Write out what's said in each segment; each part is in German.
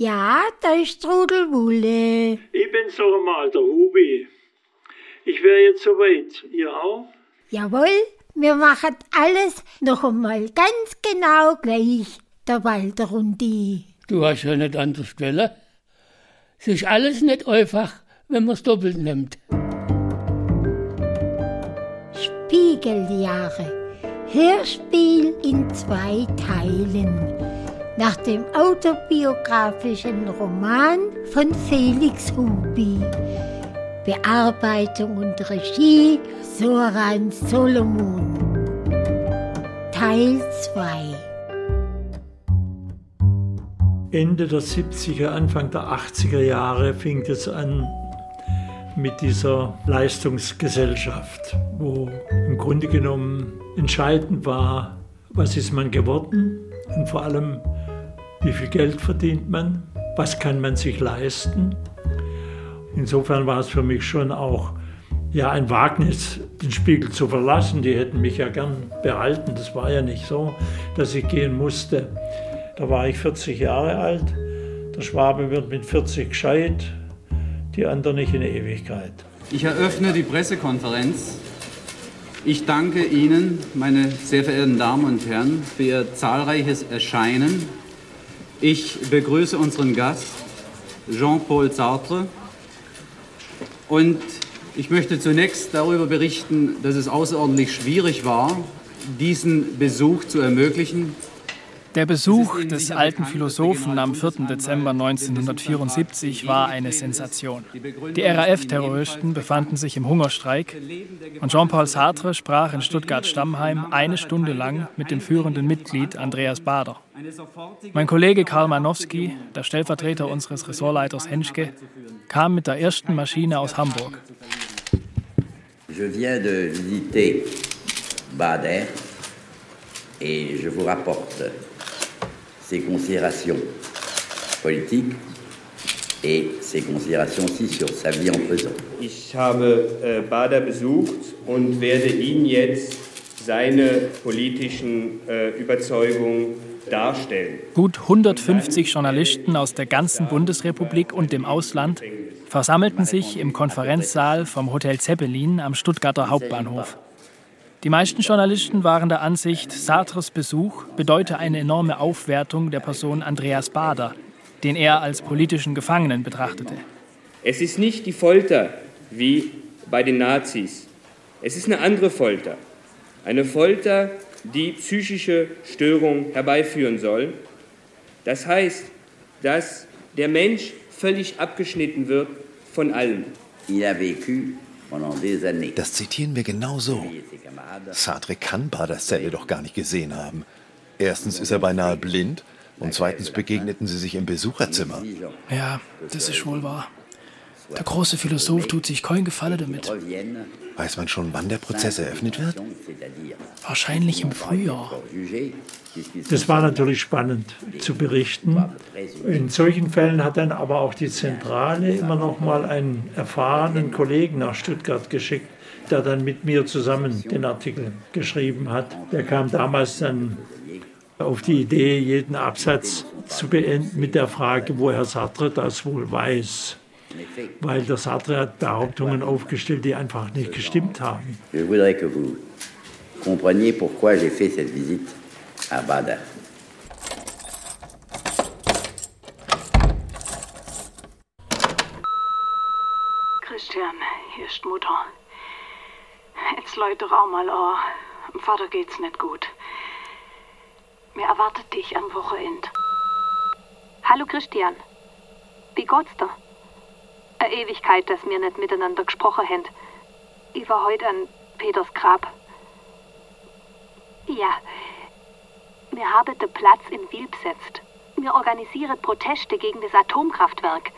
Ja, da ist Trudelwulle. Ich bin's doch mal, der Hubi. Ich wäre jetzt soweit. Ihr auch? Jawohl, wir machen alles noch einmal ganz genau gleich, der Walter und die. Du hast ja nicht anders Quelle. Es ist alles nicht einfach, wenn man es doppelt nimmt. Spiegeljahre. Hörspiel in zwei Teilen. Nach dem autobiografischen Roman von Felix Hubi. Bearbeitung und Regie Soran Solomon. Teil 2 Ende der 70er, Anfang der 80er Jahre fing es an mit dieser Leistungsgesellschaft, wo im Grunde genommen entscheidend war, was ist man geworden und vor allem, wie viel Geld verdient man, was kann man sich leisten. Insofern war es für mich schon auch ja, ein Wagnis, den Spiegel zu verlassen. Die hätten mich ja gern behalten. Das war ja nicht so, dass ich gehen musste. Da war ich 40 Jahre alt. Der Schwabe wird mit 40 gescheit, die anderen nicht in Ewigkeit. Ich eröffne die Pressekonferenz. Ich danke Ihnen, meine sehr verehrten Damen und Herren, für Ihr zahlreiches Erscheinen. Ich begrüße unseren Gast, Jean-Paul Sartre. Und ich möchte zunächst darüber berichten, dass es außerordentlich schwierig war, diesen Besuch zu ermöglichen. Der Besuch des alten Philosophen am 4. Dezember 1974 war eine Sensation. Die RAF-Terroristen befanden sich im Hungerstreik und Jean-Paul Sartre sprach in Stuttgart-Stammheim eine Stunde lang mit dem führenden Mitglied Andreas Bader. Mein Kollege Karl Manowski, der Stellvertreter unseres Ressortleiters Henschke, kam mit der ersten Maschine aus Hamburg. Je viens de visiter Bader et je vous rapporte ses considérations politiques et ses considérations aussi sur sa vie en prison. Ich habe äh, Bader besucht und werde Ihnen jetzt seine politischen äh, Überzeugungen darstellen. Gut 150 Journalisten aus der ganzen Bundesrepublik und dem Ausland versammelten sich im Konferenzsaal vom Hotel Zeppelin am Stuttgarter Hauptbahnhof. Die meisten Journalisten waren der Ansicht, Sartres Besuch bedeute eine enorme Aufwertung der Person Andreas Bader, den er als politischen Gefangenen betrachtete. Es ist nicht die Folter wie bei den Nazis. Es ist eine andere Folter. Eine Folter, die psychische Störungen herbeiführen soll. Das heißt, dass der Mensch völlig abgeschnitten wird von allem. Il a vécu. Das zitieren wir genau so. Sartre kann Baders Zelle doch gar nicht gesehen haben. Erstens ist er beinahe blind und zweitens begegneten sie sich im Besucherzimmer. Ja, das ist wohl wahr. Der große Philosoph tut sich kein Gefallen damit. Weiß man schon, wann der Prozess eröffnet wird? Wahrscheinlich im Frühjahr. Das war natürlich spannend zu berichten. In solchen Fällen hat dann aber auch die Zentrale immer noch mal einen erfahrenen Kollegen nach Stuttgart geschickt, der dann mit mir zusammen den Artikel geschrieben hat. Der kam damals dann auf die Idee, jeden Absatz zu beenden mit der Frage, woher Sartre das wohl weiß. Weil der Sartre hat Behauptungen aufgestellt, die einfach nicht gestimmt haben. Je voudrais que vous compreniez pourquoi j'ai fait cette visite à Bader. Christian, hier ist Mutter. Jetzt Leute doch auch mal an. Dem Vater geht's nicht gut. Mir erwartet dich am Wochenende. Hallo Christian. Wie geht's dir? Eine Ewigkeit, dass wir nicht miteinander gesprochen haben. Ich war heute an Peters Grab. Ja, wir haben den Platz in Wiel besetzt. Wir organisieren Proteste gegen das Atomkraftwerk.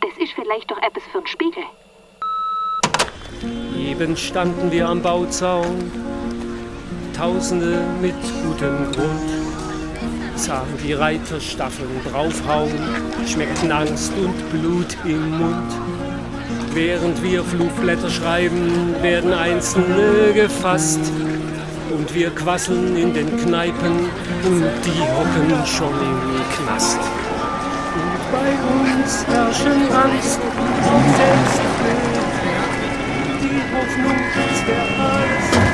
Das ist vielleicht doch etwas für den Spiegel. Eben standen wir am Bauzaun, Tausende mit gutem Grund, sahen die Reiterstaffeln draufhauen, schmeckten Angst und Blut im Mund. Während wir Flugblätter schreiben, werden Einzelne gefasst und wir quasseln in den Kneipen und die hocken schon im Knast. Bei uns herrschen Angst und Selbstbild. Die Hoffnung ist der Hals.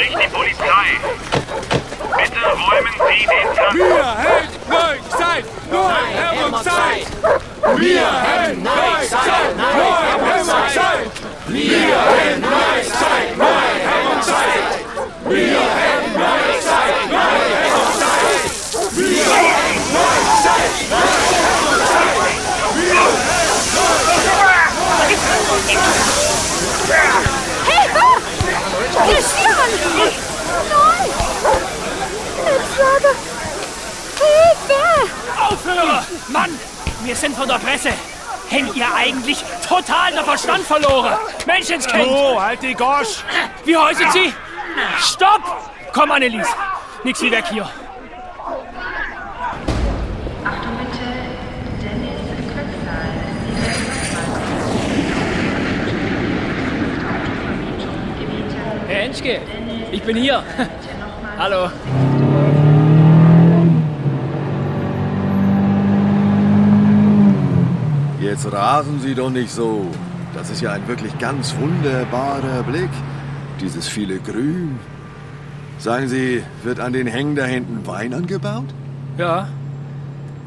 Spricht die Polizei. Bitte räumen Sie den Kampf. Wir hätten euch Zeit. Wir hätten euch Zeit. Wir hätten euch Zeit. Wir hätten euch Zeit, nur haben uns Zeit. Wir hätten euch Zeit, nur haben uns Zeit. Wir Hilfe! Christian! Nein! Letzter! Hilfe! Aufhören! Mann! Wir sind von der Presse! Hängt ihr eigentlich total der Verstand verloren? Menschenskind! Oh, halt die Gosch! Wie heißen Sie? Stopp! Komm, Annelies! Nix wie weg hier! Herr Henschke, ich bin hier. Hallo. Jetzt rasen Sie doch nicht so. Das ist ja ein wirklich ganz wunderbarer Blick. Dieses viele Grün. Sagen Sie, wird an den Hängen da hinten Wein angebaut? Ja,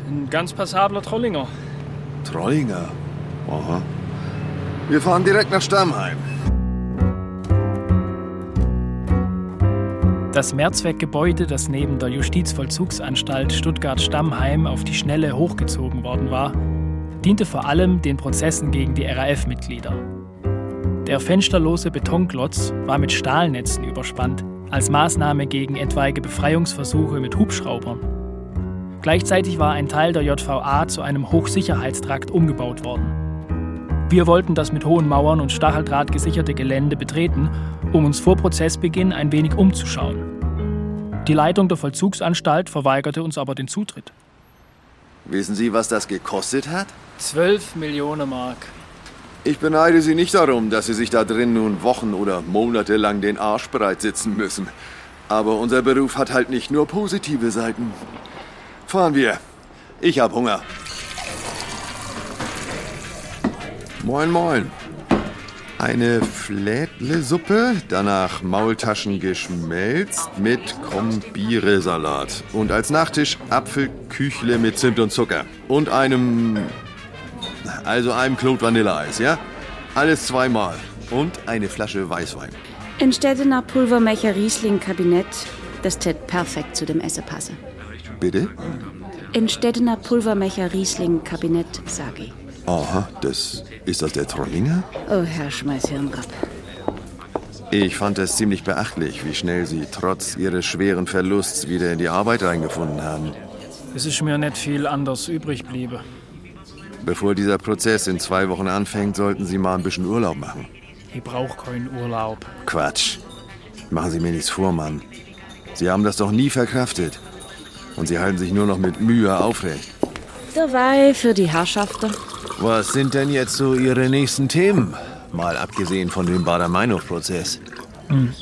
ein ganz passabler Trollinger. Trollinger? Aha. Wir fahren direkt nach Stammheim. Das Mehrzweckgebäude, das neben der Justizvollzugsanstalt Stuttgart-Stammheim auf die Schnelle hochgezogen worden war, diente vor allem den Prozessen gegen die RAF-Mitglieder. Der fensterlose Betonklotz war mit Stahlnetzen überspannt, als Maßnahme gegen etwaige Befreiungsversuche mit Hubschraubern. Gleichzeitig war ein Teil der JVA zu einem Hochsicherheitstrakt umgebaut worden. Wir wollten das mit hohen Mauern und Stacheldraht gesicherte Gelände betreten, um uns vor Prozessbeginn ein wenig umzuschauen. Die Leitung der Vollzugsanstalt verweigerte uns aber den Zutritt. Wissen Sie, was das gekostet hat? 12 Millionen Mark. Ich beneide Sie nicht darum, dass Sie sich da drin nun Wochen oder Monate lang den Arsch breit sitzen müssen. Aber unser Beruf hat halt nicht nur positive Seiten. Fahren wir. Ich hab Hunger. Moin, moin. Eine Flädle-Suppe, danach Maultaschen geschmelzt mit Krombiere-Salat. Und als Nachtisch Apfelküchle mit Zimt und Zucker. Und einem... Also einem Klot Vanilleeis, ja? Alles zweimal. Und eine Flasche Weißwein. In Städtener Pulvermecher Riesling Kabinett, das tät perfekt zu dem Essen passe. Bitte? In Städtener Pulvermecher Riesling Kabinett, sag ich. Aha, das... Ist das der Trollinger? Oh, Herr, schmeiß. Ich fand es ziemlich beachtlich, wie schnell Sie trotz Ihres schweren Verlusts wieder in die Arbeit reingefunden haben. Es ist mir nicht viel anders übrig bliebe. Bevor dieser Prozess in zwei Wochen anfängt, sollten Sie mal ein bisschen Urlaub machen. Ich brauch keinen Urlaub. Quatsch. Machen Sie mir nichts vor, Mann. Sie haben das doch nie verkraftet. Und Sie halten sich nur noch mit Mühe aufrecht. Dabei für die Herrschaften. Was sind denn jetzt so Ihre nächsten Themen? Mal abgesehen von dem Bader-Meinhof-Prozess. Hm.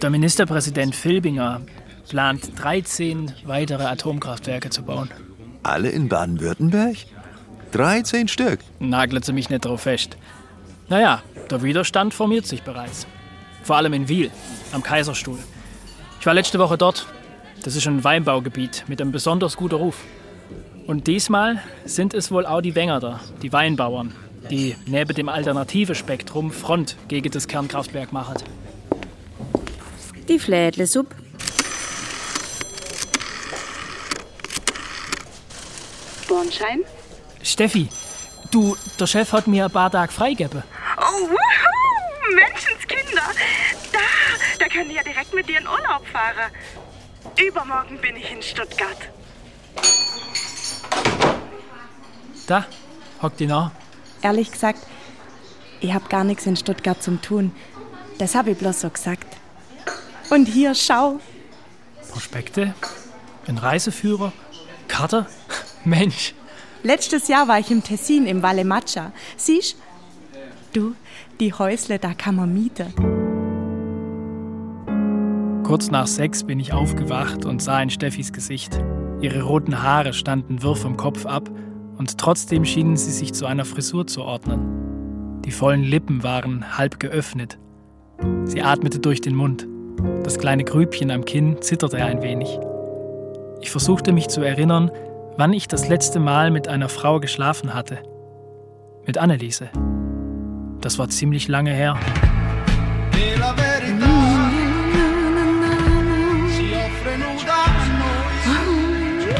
Der Ministerpräsident Filbinger plant 13 weitere Atomkraftwerke zu bauen. Alle in Baden-Württemberg? 13 Stück? Nagelt sie mich nicht drauf fest. Naja, der Widerstand formiert sich bereits. Vor allem in Wiel, am Kaiserstuhl. Ich war letzte Woche dort. Das ist ein Weinbaugebiet mit einem besonders guten Ruf. Und diesmal sind es wohl auch die Wengerder, die Weinbauern, die neben dem alternative Spektrum Front gegen das Kernkraftwerk machen. Die Flädle-Suppe. Bornschein? Steffi, du, der Chef hat mir ein paar Tage freigegeben. Oh, wuhu, Menschenskinder. Da, da können die ja direkt mit dir in Urlaub fahren. Übermorgen bin ich in Stuttgart. Da, hockt die nach. Ehrlich gesagt, ich hab gar nichts in Stuttgart zum tun. Das hab ich bloß so gesagt. Und hier, schau. Prospekte, ein Reiseführer, Karte. Mensch, Letztes Jahr war ich im Tessin im Valle Maccia. Siehst du, die Häusle, da kann man mieten. Kurz nach sechs bin ich aufgewacht und sah in Steffis Gesicht. Ihre roten Haare standen wirr vom Kopf ab und trotzdem schienen sie sich zu einer Frisur zu ordnen. Die vollen Lippen waren halb geöffnet. Sie atmete durch den Mund. Das kleine Grübchen am Kinn zitterte ein wenig. Ich versuchte mich zu erinnern, wann ich das letzte Mal mit einer Frau geschlafen hatte. Mit Anneliese. Das war ziemlich lange her.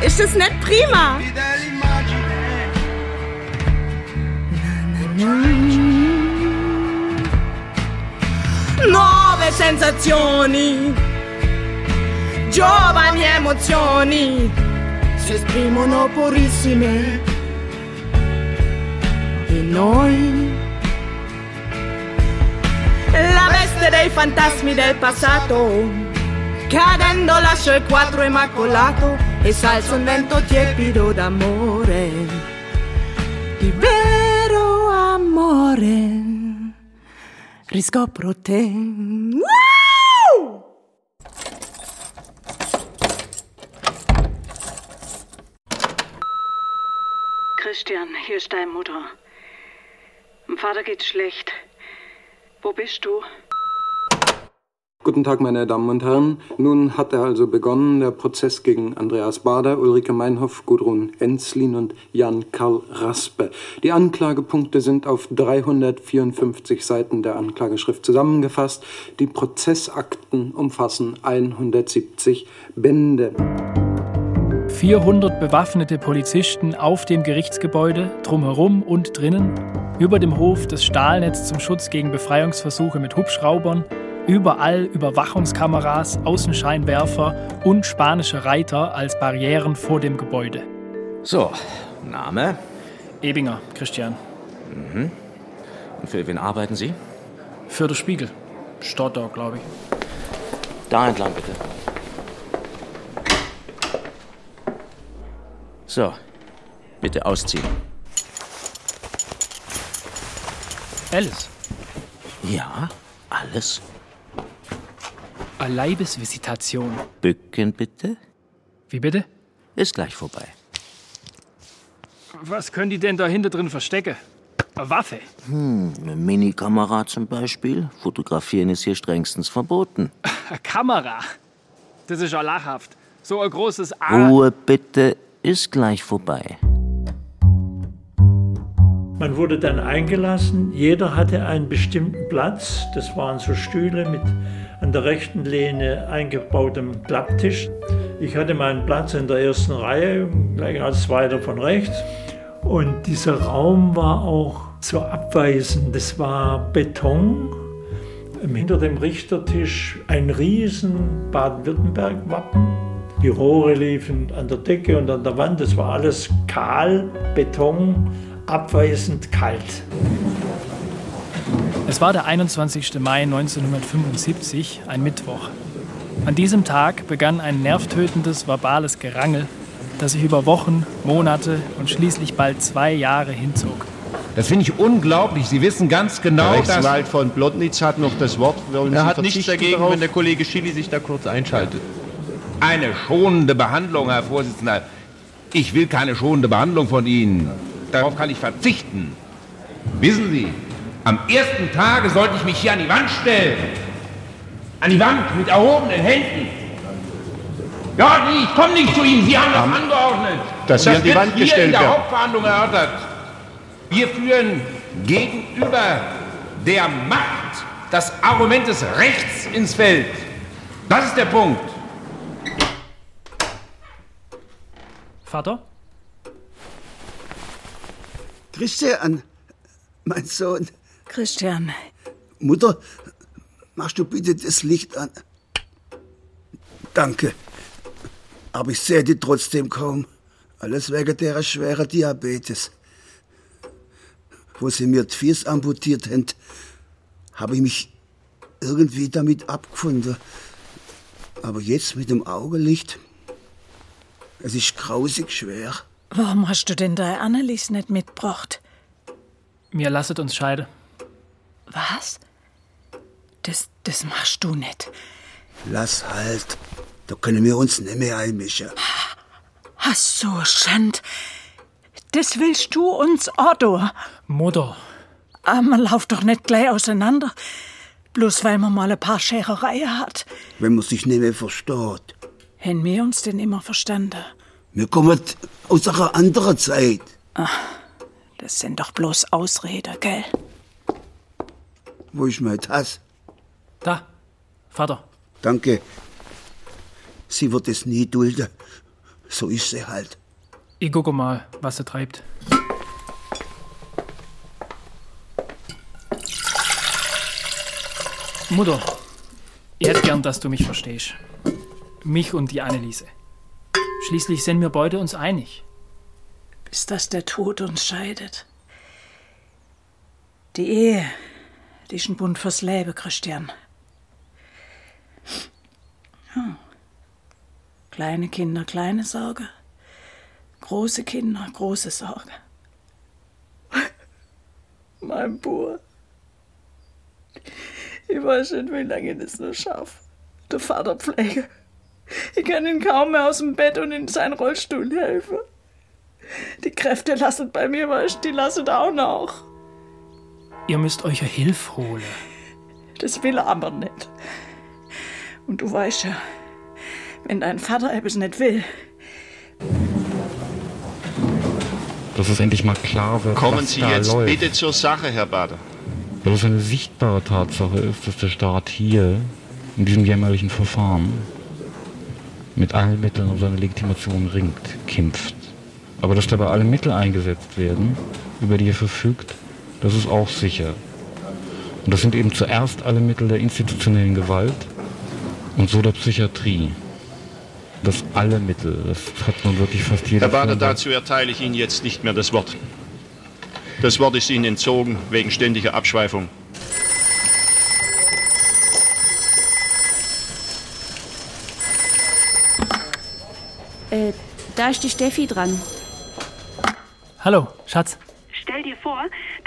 Ist es nicht prima? Nuove sensazioni, giovani emozioni. Si esprimono purissime. In noi. La veste dei fantasmi del passato, cadendo lascio il quadro immacolato. E salza un vento tiepido d'amore, di vero amore. Riscopro te. Woo! Christian, hier ist deine Mutter. Dem Vater geht's schlecht. Wo bist du? Guten Tag, meine Damen und Herren. Nun hat er also begonnen, der Prozess gegen Andreas Bader, Ulrike Meinhoff, Gudrun Enzlin und Jan Karl Raspe. Die Anklagepunkte sind auf 354 Seiten der Anklageschrift zusammengefasst. Die Prozessakten umfassen 170 Bände. 400 bewaffnete Polizisten auf dem Gerichtsgebäude, drumherum und drinnen, über dem Hof das Stahlnetz zum Schutz gegen Befreiungsversuche mit Hubschraubern, überall Überwachungskameras, Außenscheinwerfer und spanische Reiter als Barrieren vor dem Gebäude. So, Name? Ebinger, Christian. Mhm. Und für wen arbeiten Sie? Für den Spiegel. Stotter, glaube ich. Da entlang, bitte. So, bitte ausziehen. Alice. Ja, alles. Eine Leibesvisitation. Bücken bitte. Wie bitte? Ist gleich vorbei. Was können die denn da hinter drin verstecken? Eine Waffe? Hm, eine Minikamera zum Beispiel. Fotografieren ist hier strengstens verboten. Eine Kamera? Das ist ja lachhaft. So ein großes A. Ruhe bitte, ist gleich vorbei. Man wurde dann eingelassen. Jeder hatte einen bestimmten Platz. Das waren so Stühle mit an der rechten Lehne eingebautem Klapptisch. Ich hatte meinen Platz in der ersten Reihe, gleich als zweiter von rechts. Und dieser Raum war auch so abweisend. Das war Beton. Hinter dem Richtertisch ein riesen Baden-Württemberg-Wappen. Die Rohre liefen an der Decke und an der Wand. Das war alles kahl, Beton, abweisend kalt. Es war der 21. Mai 1975, ein Mittwoch. An diesem Tag begann ein nervtötendes verbales Gerangel, das sich über Wochen, Monate und schließlich bald zwei Jahre hinzog. Das finde ich unglaublich. Sie wissen ganz genau, Der dass... Rechtsanwalt von Plotnitz hat noch das Wort. Wollen Er Sie hat nichts dagegen, darauf? wenn der Kollege Schilly sich da kurz einschaltet. Eine schonende Behandlung, Herr Vorsitzender. Ich will keine schonende Behandlung von Ihnen. Darauf kann ich verzichten. Wissen Sie, am ersten Tage sollte ich mich hier an die Wand stellen. An die Wand mit erhobenen Händen. Ja, nee, ich komme nicht zu Ihnen. Sie haben das angeordnet. dass Sie Und an die wird Wand hier gestellt in der werden. Hauptverhandlung erörtert. Wir führen gegenüber der Macht das Argument des Rechts ins Feld. Das ist der Punkt. Vater? Christian, mein Sohn. Christian. Mutter, machst du bitte das Licht an? Danke. Aber ich sehe dich trotzdem kaum. Alles wegen der schweren Diabetes. Wo sie mir die Fies amputiert haben, habe ich mich irgendwie damit abgefunden. Aber jetzt mit dem Augenlicht, es ist grausig schwer. Warum hast du denn deine Annelies nicht mitgebracht? Mir lasset uns scheiden. Was? Das, das machst du nicht. Lass halt. Da können wir uns nicht mehr einmischen. Ach so, Schand. Das willst du uns Otto? Mutter. Aber man läuft doch nicht gleich auseinander. Bloß weil man mal ein paar Scherereien hat. Wenn man sich nicht mehr versteht. Hätten wir uns denn immer verstanden? Wir kommen aus einer anderen Zeit. Ach, das sind doch bloß Ausreden, gell? Wo ist mein Tass? Da, Vater. Danke. Sie wird es nie dulden. So ist sie halt. Ich gucke mal, was sie treibt. Mutter, ich hätte gern, dass du mich verstehst. Mich und die Anneliese. Schließlich sind wir beide uns einig. Bis dass der Tod uns scheidet. Die Ehe, die ist ein Bund fürs Leben, Christian. Hm. Kleine Kinder, kleine Sorge. Große Kinder, große Sorge. Mein Bub. Ich weiß nicht, wie lange ich das noch schaffe. Der Vaterpflege. Ich kann ihn kaum mehr aus dem Bett und in seinen Rollstuhl helfen. Die Kräfte lassen bei mir, weißt die lassen auch noch. Ihr müsst euch ja Hilfe holen. Das will er aber nicht. Und du weißt ja, wenn dein Vater etwas nicht will, dass es endlich mal klar wird, Kommen was Sie da jetzt läuft. bitte zur Sache, Herr Bader. Dass es eine sichtbare Tatsache ist, dass der Staat hier in diesem jämmerlichen Verfahren mit allen Mitteln um seine Legitimation ringt, kämpft. Aber dass dabei alle Mittel eingesetzt werden, über die er verfügt, das ist auch sicher. Und das sind eben zuerst alle Mittel der institutionellen Gewalt und so der Psychiatrie. Das alle Mittel, das hat nun wirklich fast jeder Herr Bader, dazu erteile ich Ihnen jetzt nicht mehr das Wort. Das Wort ist Ihnen entzogen wegen ständiger Abschweifung. Äh, da ist die Steffi dran. Hallo, Schatz. Stell dir vor,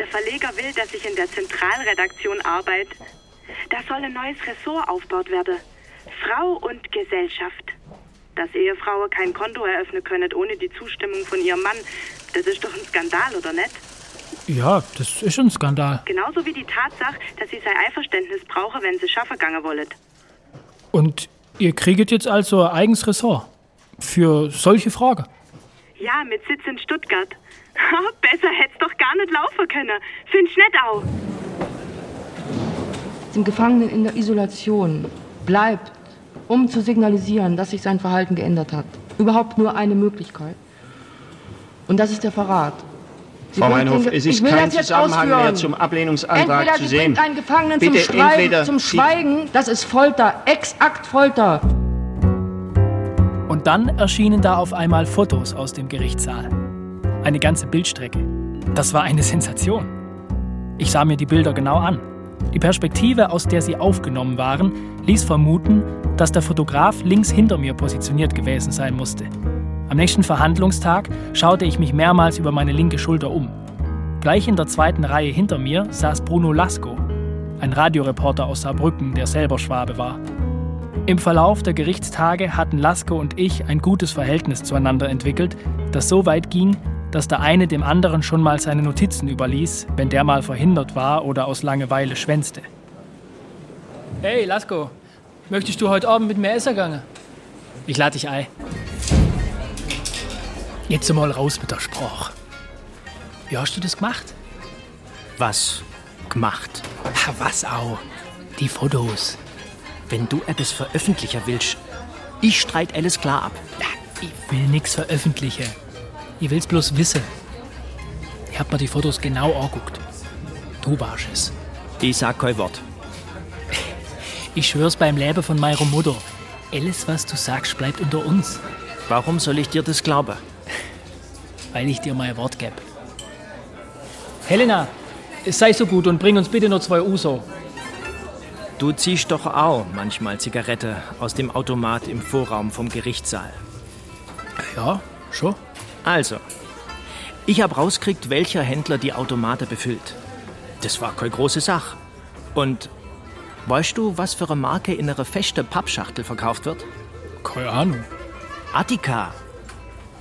der Verleger will, dass ich in der Zentralredaktion arbeite. Da soll ein neues Ressort aufgebaut werden. Frau und Gesellschaft. Dass Ehefrauen kein Konto eröffnen können ohne die Zustimmung von ihrem Mann, das ist doch ein Skandal, oder nicht? Ja, das ist ein Skandal. Genauso wie die Tatsache, dass sie sein Einverständnis brauche, wenn sie schaffen gegangen wollen. Und ihr kriegt jetzt also ein eigenes Ressort. Für solche Fragen. Ja, mit Sitz in Stuttgart. Besser hätt's doch gar nicht laufen können. Find's nicht auch. dem Gefangenen in der Isolation bleibt, um zu signalisieren, dass sich sein Verhalten geändert hat. Überhaupt nur eine Möglichkeit. Und das ist der Verrat. Sie Frau Meinhof, es ist kein das jetzt Zusammenhang mehr zum Ablehnungsantrag Entweder zu sehen. bringt einen Gefangenen Bitte zum, Schreiben, entweder zum Schweigen, das ist Folter, exakt Folter. Und dann erschienen da auf einmal Fotos aus dem Gerichtssaal. Eine ganze Bildstrecke. Das war eine Sensation. Ich sah mir die Bilder genau an. Die Perspektive, aus der sie aufgenommen waren, ließ vermuten, dass der Fotograf links hinter mir positioniert gewesen sein musste. Am nächsten Verhandlungstag schaute ich mich mehrmals über meine linke Schulter um. Gleich in der zweiten Reihe hinter mir saß Bruno Lasko, ein Radioreporter aus Saarbrücken, der selber Schwabe war. Im Verlauf der Gerichtstage hatten Lasko und ich ein gutes Verhältnis zueinander entwickelt, das so weit ging, dass der eine dem anderen schon mal seine Notizen überließ, wenn der mal verhindert war oder aus Langeweile schwänzte. Hey, Lasko, möchtest du heute Abend mit mir essen gehen? Ich lade dich ein. Jetzt mal raus mit der Sprache. Wie hast du das gemacht? Was gemacht? Ha, was auch? Die Fotos. Wenn du etwas veröffentlichen willst, ich streit alles klar ab. Ich will nichts veröffentlichen. Ich will's bloß wissen. Ich hab mir die Fotos genau angeguckt. Du warst es. Ich sag kein Wort. Ich schwör's beim Leben von meiner Mutter. Alles, was du sagst, bleibt unter uns. Warum soll ich dir das glauben? Weil ich dir mein Wort geb. Helena, sei so gut und bring uns bitte nur zwei Uso. Du ziehst doch auch manchmal Zigarette aus dem Automat im Vorraum vom Gerichtssaal. Ja, schon. Also, ich hab rauskriegt, welcher Händler die Automate befüllt. Das war keine große Sache. Und Weißt du, was für eine Marke in einer feste Pappschachtel verkauft wird? Keine Ahnung. Attika.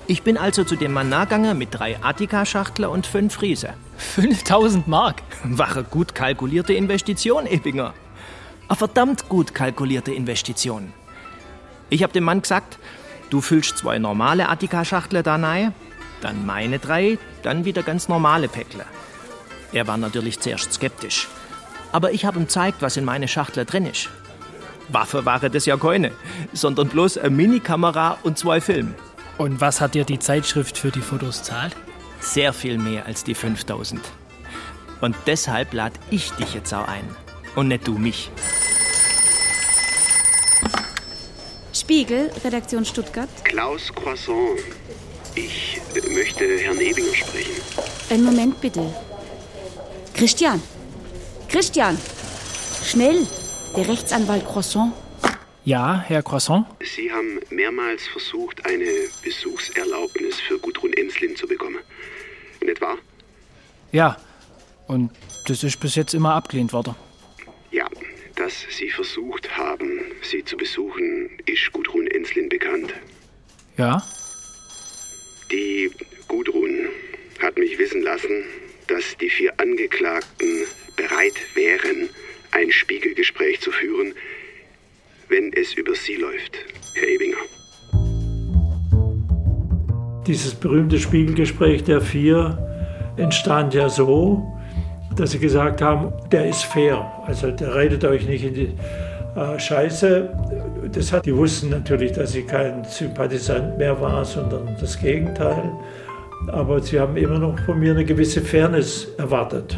Ich bin also zu dem Mann mit drei Attika-Schachteln und fünf Friese. 5000 Mark? War eine gut kalkulierte Investition, Ebinger. Eine verdammt gut kalkulierte Investition. Ich habe dem Mann gesagt, du füllst zwei normale Attika-Schachteln da rein, dann meine drei, dann wieder ganz normale Päckle. Er war natürlich zuerst skeptisch. Aber ich habe ihm gezeigt, was in meine Schachtel drin ist. Waffe war das ja keine, sondern bloß eine Minikamera und zwei Filme. Und was hat dir die Zeitschrift für die Fotos zahlt? Sehr viel mehr als die 5000. Und deshalb lade ich dich jetzt auch ein. Und nicht du mich. Spiegel, Redaktion Stuttgart. Klaus Croissant. Ich äh, möchte Herrn Ebinger sprechen. Einen Moment bitte. Christian! Christian! Schnell! Der Rechtsanwalt Croissant. Ja, Herr Croissant? Sie haben mehrmals versucht, eine Besuchserlaubnis für Gudrun Enslin zu bekommen. Nicht wahr? Ja. Und das ist bis jetzt immer abgelehnt worden. Dass Sie versucht haben, sie zu besuchen, ist Gudrun Enslin bekannt. Ja? Die Gudrun hat mich wissen lassen, dass die vier Angeklagten bereit wären, ein Spiegelgespräch zu führen, wenn es über Sie läuft, Herr Ebinger. Dieses berühmte Spiegelgespräch der vier entstand ja so, dass sie gesagt haben, der ist fair. Also reitet euch nicht in die äh, Scheiße. Das hat, die wussten natürlich, dass sie kein Sympathisant mehr war, sondern das Gegenteil. Aber sie haben immer noch von mir eine gewisse Fairness erwartet.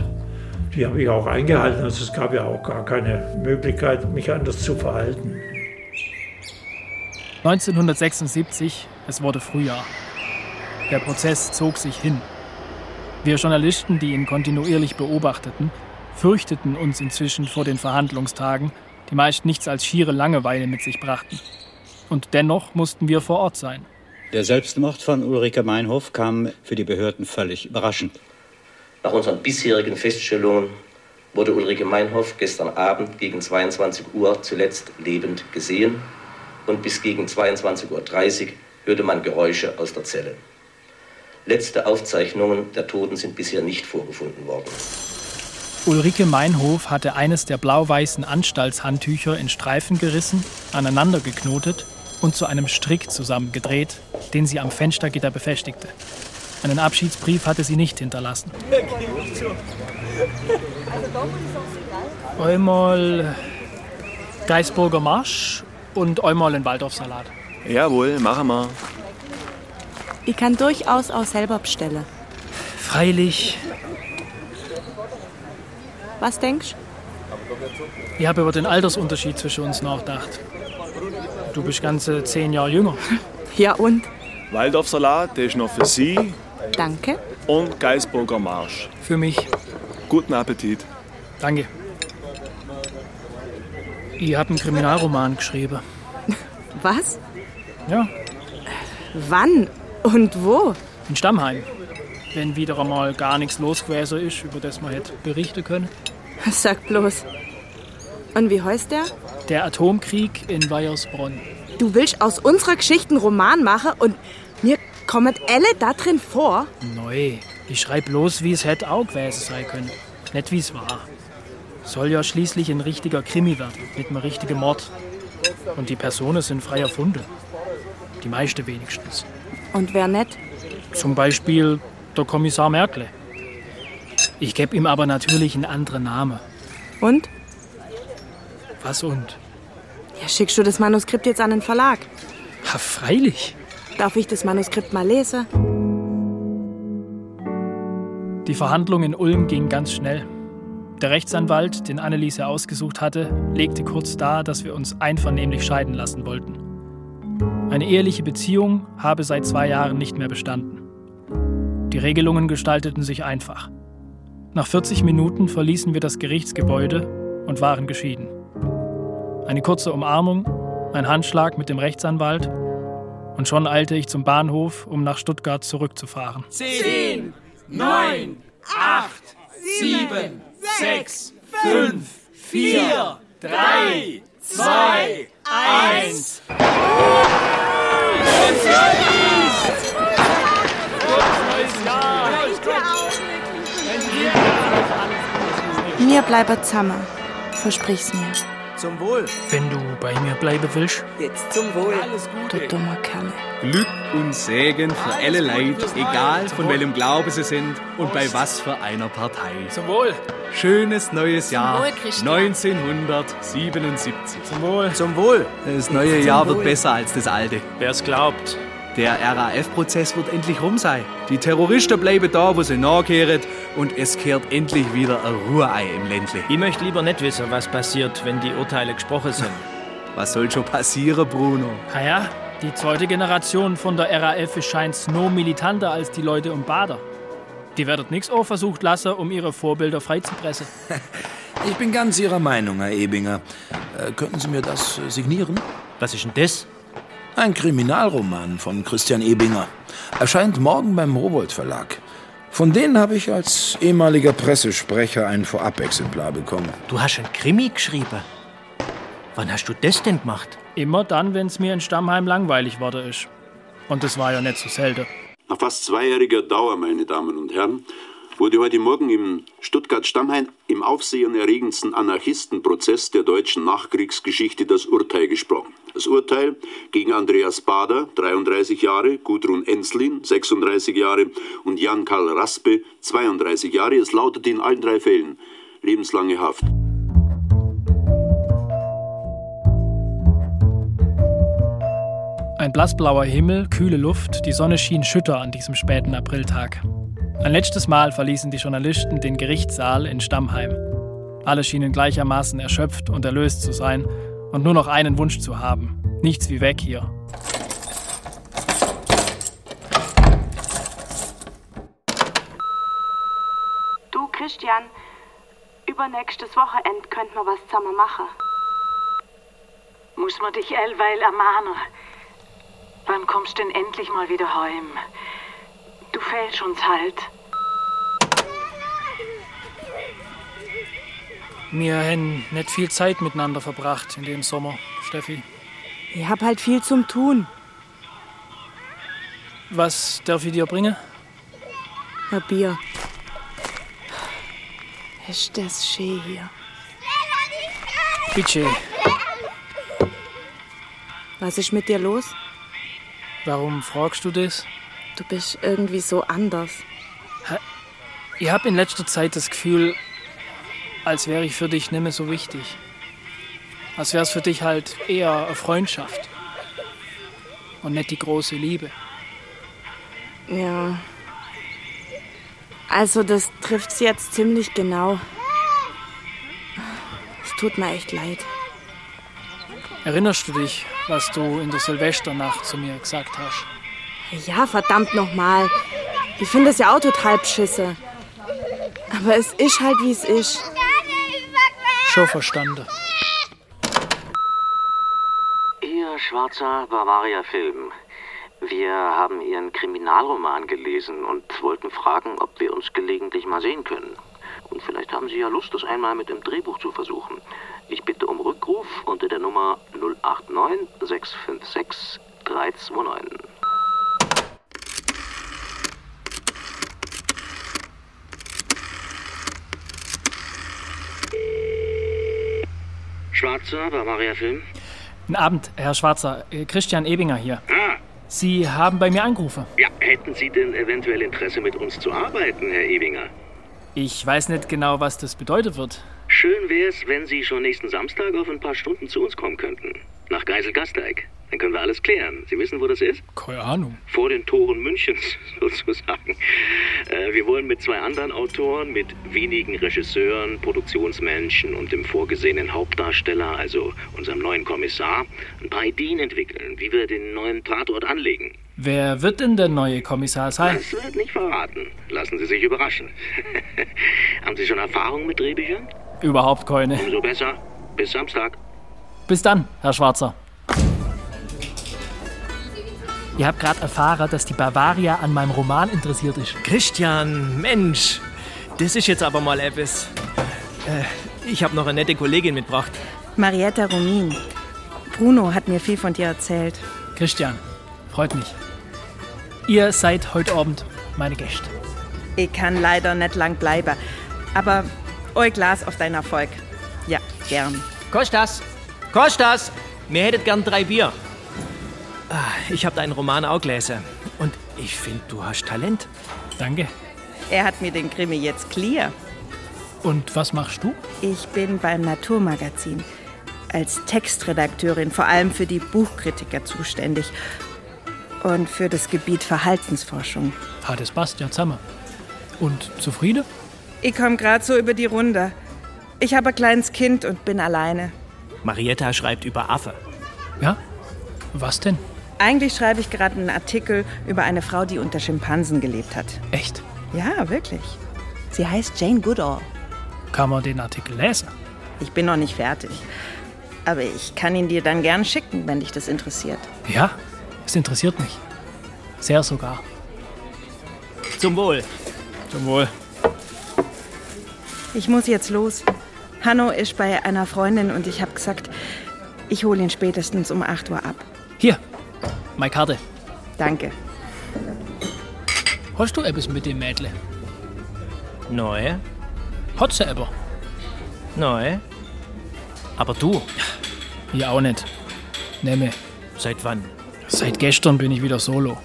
Die habe ich auch eingehalten. Also es gab ja auch gar keine Möglichkeit, mich anders zu verhalten. 1976, es wurde Frühjahr. Der Prozess zog sich hin. Wir Journalisten, die ihn kontinuierlich beobachteten, fürchteten uns inzwischen vor den Verhandlungstagen, die meist nichts als schiere Langeweile mit sich brachten. Und dennoch mussten wir vor Ort sein. Der Selbstmord von Ulrike Meinhof kam für die Behörden völlig überraschend. Nach unseren bisherigen Feststellungen wurde Ulrike Meinhof gestern Abend gegen 22 Uhr zuletzt lebend gesehen und bis gegen 22.30 Uhr hörte man Geräusche aus der Zelle. Letzte Aufzeichnungen der Toten sind bisher nicht vorgefunden worden. Ulrike Meinhof hatte eines der blau-weißen Anstaltshandtücher in Streifen gerissen, aneinander geknotet und zu einem Strick zusammengedreht, den sie am Fenstergitter befestigte. Einen Abschiedsbrief hatte sie nicht hinterlassen. Einmal Geisburger Marsch und einmal einen Waldorfsalat. Jawohl, machen wir. Ich kann durchaus auch selber bestellen. Freilich, Was denkst ich habe über den Altersunterschied zwischen uns nachgedacht. Du bist ganze zehn Jahre jünger. Ja und? Waldorfsalat, der ist noch für Sie. Danke. Und Geisburger Marsch. Für mich. Guten Appetit. Danke. Ich habe einen Kriminalroman geschrieben. Was? Ja, Wann und wo? in Stammheim. Wenn wieder einmal gar nichts los gewesen ist, über das man hätte berichten können. Sag bloß. Und wie heißt der? Der Atomkrieg in Weiersbronn. Du willst aus unserer Geschichte einen Roman machen und mir kommen alle da drin vor? Neu. Ich schreib bloß, wie es hätte auch gewesen sein können. Nicht wie es war. Soll ja schließlich ein richtiger Krimi werden, mit einem richtigen Mord. Und die Personen sind frei erfunden. Die meiste wenigstens. Und wer nicht? Zum Beispiel der Kommissar Merkle. Ich gebe ihm aber natürlich einen anderen Namen. Und? Was und? Ja, schickst du das Manuskript jetzt an den Verlag? Ha, freilich. Darf ich das Manuskript mal lesen? Die Verhandlung in Ulm ging ganz schnell. Der Rechtsanwalt, den Anneliese ausgesucht hatte, legte kurz dar, dass wir uns einvernehmlich scheiden lassen wollten. Eine eheliche Beziehung habe seit zwei Jahren nicht mehr bestanden. Die Regelungen gestalteten sich einfach. Nach 40 Minuten verließen wir das Gerichtsgebäude und waren geschieden. Eine kurze Umarmung, ein Handschlag mit dem Rechtsanwalt und schon eilte ich zum Bahnhof, um nach Stuttgart zurückzufahren. Zehn, neun, acht, sieben, sechs, fünf, vier, drei, zwei, eins. Mir bleibt zusammen. Versprich's mir. Zum Wohl. Wenn du bei mir bleiben willst. Jetzt zum Wohl. Alles Du dummer Kerl. Glück und Segen für alle Leute, egal von welchem Glauben sie sind und bei was für einer Partei. Zum Wohl. Schönes neues Jahr Wohl, Christian. 1977. Zum Wohl. Zum Wohl. Das neue Zum Jahr Wohl. wird besser als das alte. Wer's glaubt. Der RAF-Prozess wird endlich rum sein. Die Terroristen bleiben da, wo sie nachkehren und es kehrt endlich wieder ein Ruhei im Ländle. Ich möchte lieber nicht wissen, was passiert, wenn die Urteile gesprochen sind. Was soll schon passieren, Bruno? Naja, die zweite Generation von der RAF scheint no militanter als die Leute um Bader. Die werden nichts auch versucht lassen, um ihre Vorbilder freizupressen. Ich bin ganz Ihrer Meinung, Herr Ebinger. Äh, könnten Sie mir das äh, signieren? Was ist denn das? Ein Kriminalroman von Christian Ebinger. Erscheint morgen beim Rowold Verlag. Von denen habe ich als ehemaliger Pressesprecher ein Vorabexemplar bekommen. Du hast ein Krimi geschrieben. Wann hast du das denn gemacht? Immer dann, wenn's mir in Stammheim langweilig worden ist. Und das war ja nicht so selten. Nach fast zweijähriger Dauer, meine Damen und Herren, wurde heute Morgen im Stuttgart-Stammheim im aufsehenerregendsten Anarchistenprozess der deutschen Nachkriegsgeschichte das Urteil gesprochen. Das Urteil gegen Andreas Bader, 33 Jahre, Gudrun Enslin, 36 Jahre und Jan-Karl Raspe, 32 Jahre. Es lautete in allen drei Fällen lebenslange Haft. Ein blassblauer Himmel, kühle Luft, die Sonne schien schütter an diesem späten Apriltag. Ein letztes Mal verließen die Journalisten den Gerichtssaal in Stammheim. Alle schienen gleichermaßen erschöpft und erlöst zu sein und nur noch einen Wunsch zu haben. Nichts wie weg hier. Du, Christian, übernächstes Wochenende könnten wir was zusammen machen. Muss man dich allweil ermahnen. Wann kommst denn endlich mal wieder heim? Du fehlst uns halt. Wir haben nicht viel Zeit miteinander verbracht in dem Sommer, Steffi. Ich hab halt viel zum Tun. Was darf ich dir bringen? Ein Bier. Ist das schön hier. Bitte, Was ist mit dir los? warum fragst du das? Du bist irgendwie so anders. Ich habe in letzter Zeit das Gefühl, als wäre ich für dich nicht mehr so wichtig. Als wäre es für dich halt eher eine Freundschaft und nicht die große Liebe. Ja. Also, das trifft's jetzt ziemlich genau. Es tut mir echt leid. Erinnerst du dich, was du in der Silvesternacht zu mir gesagt hast? Ja, verdammt nochmal. Ich finde es ja auch total beschisse. Aber es ist halt, wie es ist. Schon verstanden. Ihr schwarzer Bavaria-Film. Wir haben Ihren Kriminalroman gelesen und wollten fragen, ob wir uns gelegentlich mal sehen können. Und vielleicht haben Sie ja Lust, das einmal mit dem Drehbuch zu versuchen. Ich bitte um Rückruf unter der Nummer 089 656 329. Schwarzer Bavaria-Film. Guten Abend, Herr Schwarzer. Äh, Christian Ebinger hier. Ah, Sie haben bei mir angerufen. ja, hätten Sie denn eventuell Interesse, mit uns zu arbeiten, Herr Ebinger? Ich weiß nicht genau, was das bedeutet wird. Schön wär's, wenn Sie schon nächsten Samstag auf ein paar Stunden zu uns kommen könnten. Nach Geisel-Gasteig. Dann können wir alles klären. Sie wissen, wo das ist? Keine Ahnung. Vor den Toren Münchens, sozusagen. Äh, wir wollen mit zwei anderen Autoren, mit wenigen Regisseuren, Produktionsmenschen und dem vorgesehenen Hauptdarsteller, also unserem neuen Kommissar, ein paar Ideen entwickeln, wie wir den neuen Tatort anlegen. Wer wird denn der neue Kommissar sein? Das wird nicht verraten. Lassen Sie sich überraschen. Haben Sie schon Erfahrung mit Drehbüchern? Überhaupt keine. Umso besser. Bis Samstag. Bis dann, Herr Schwarzer. Ihr habt gerade erfahren, dass die Bavaria an meinem Roman interessiert ist. Christian, Mensch, das ist jetzt aber mal etwas. Äh, ich habe noch eine nette Kollegin mitgebracht. Marietta Romin. Bruno hat mir viel von dir erzählt. Christian, freut mich. Ihr seid heute Abend meine Gäste. Ich kann leider nicht lang bleiben. Aber euer Glas auf deinen Erfolg. Ja, gern. Kostas! Kostas! Mir hättet gern drei Bier. Ah, Ich hab deinen Roman auch gelesen. Und ich finde, du hast Talent. Danke. Er hat mir den Krimi jetzt clear. Und was machst du? Ich bin beim Naturmagazin als Textredakteurin vor allem für die Buchkritiker zuständig und für das Gebiet Verhaltensforschung. Ah, das passt ja zusammen. Und zufrieden? Ich komme gerade so über die Runde. Ich habe ein kleines Kind und bin alleine. Marietta schreibt über Affe. Ja? Was denn? Eigentlich schreibe ich gerade einen Artikel über eine Frau, die unter Schimpansen gelebt hat. Echt? Ja, wirklich. Sie heißt Jane Goodall. Kann man den Artikel lesen? Ich bin noch nicht fertig. Aber ich kann ihn dir dann gern schicken, wenn dich das interessiert. Ja, es interessiert mich. Sehr sogar. Zum Wohl. Zum Wohl. Ich muss jetzt los. Hanno ist bei einer Freundin und ich habe gesagt, ich hole ihn spätestens um 8 Uhr ab. Hier, meine Karte. Danke. Hast du etwas mit dem Mädle? Neu. Hat sie aber? Neu. Aber du? Ich auch nicht. Nehme. Seit wann? Seit gestern bin ich wieder solo.